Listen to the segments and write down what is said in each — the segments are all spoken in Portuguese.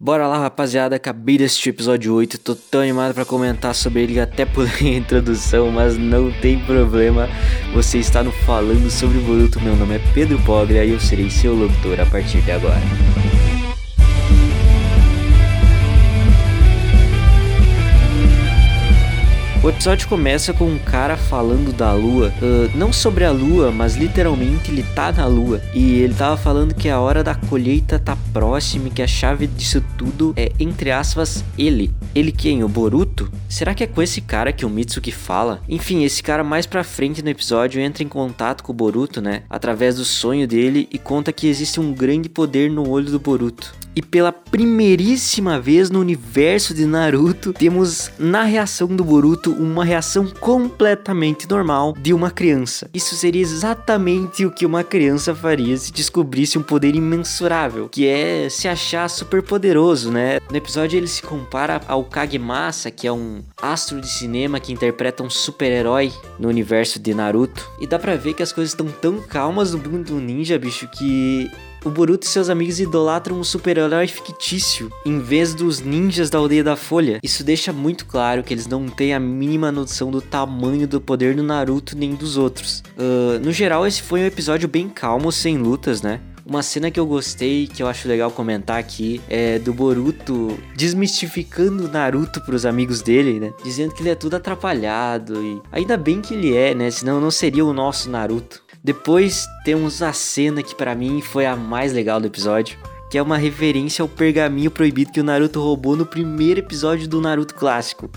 Bora lá, rapaziada. Acabei de assistir o episódio 8. Tô tão animado para comentar sobre ele. Até pulei a introdução, mas não tem problema. Você está no Falando sobre Boruto. Meu nome é Pedro Pogre e eu serei seu locutor a partir de agora. O episódio começa com um cara falando da lua, uh, não sobre a lua, mas literalmente ele tá na lua. E ele tava falando que a hora da colheita tá próxima e que a chave disso tudo é, entre aspas, ele. Ele quem? O Boruto? Será que é com esse cara que o Mitsuki fala? Enfim, esse cara mais pra frente no episódio entra em contato com o Boruto, né? Através do sonho dele e conta que existe um grande poder no olho do Boruto. E pela primeiríssima vez no universo de Naruto, temos na reação do Boruto uma reação completamente normal de uma criança. Isso seria exatamente o que uma criança faria se descobrisse um poder imensurável, que é se achar super poderoso, né? No episódio ele se compara ao Kagemasa, que é um astro de cinema que interpreta um super-herói no universo de Naruto. E dá pra ver que as coisas estão tão calmas no mundo do ninja, bicho, que o Boruto e seus amigos idolatram um super-herói fictício em vez dos ninjas da aldeia da Folha. Isso deixa muito claro que eles não têm a mínima noção do tamanho do poder do Naruto nem dos outros. Uh, no geral, esse foi um episódio bem calmo, sem lutas, né? Uma cena que eu gostei, que eu acho legal comentar aqui, é do Boruto desmistificando o Naruto pros amigos dele, né? Dizendo que ele é tudo atrapalhado e ainda bem que ele é, né? Senão não seria o nosso Naruto. Depois temos a cena que para mim foi a mais legal do episódio, que é uma referência ao pergaminho proibido que o Naruto roubou no primeiro episódio do Naruto clássico.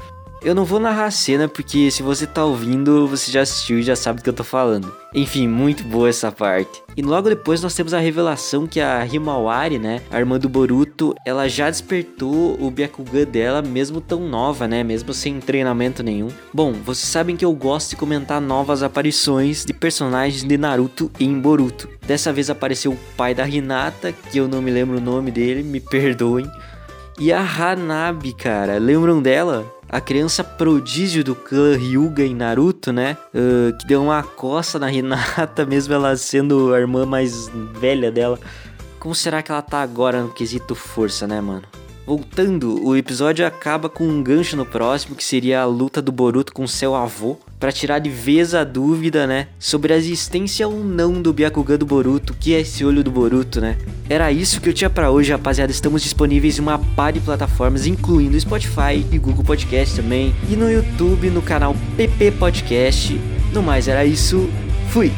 Eu não vou narrar a cena porque se você tá ouvindo, você já assistiu e já sabe do que eu tô falando. Enfim, muito boa essa parte. E logo depois nós temos a revelação que a Himawari, né, a irmã do Boruto, ela já despertou o Byakugan dela mesmo tão nova, né, mesmo sem treinamento nenhum. Bom, vocês sabem que eu gosto de comentar novas aparições de personagens de Naruto em Boruto. Dessa vez apareceu o pai da Hinata, que eu não me lembro o nome dele, me perdoem. E a Hanabi, cara, lembram dela? a criança prodígio do clã Ryuga em Naruto, né? Uh, que deu uma coça na Hinata, mesmo ela sendo a irmã mais velha dela. Como será que ela tá agora no quesito força, né, mano? Voltando, o episódio acaba com um gancho no próximo, que seria a luta do Boruto com seu avô, para tirar de vez a dúvida, né, sobre a existência ou não do Byakugan do Boruto, que é esse olho do Boruto, né? Era isso que eu tinha para hoje, rapaziada. Estamos disponíveis em uma par de plataformas, incluindo Spotify e Google Podcast também, e no YouTube no canal PP Podcast. No mais era isso. Fui.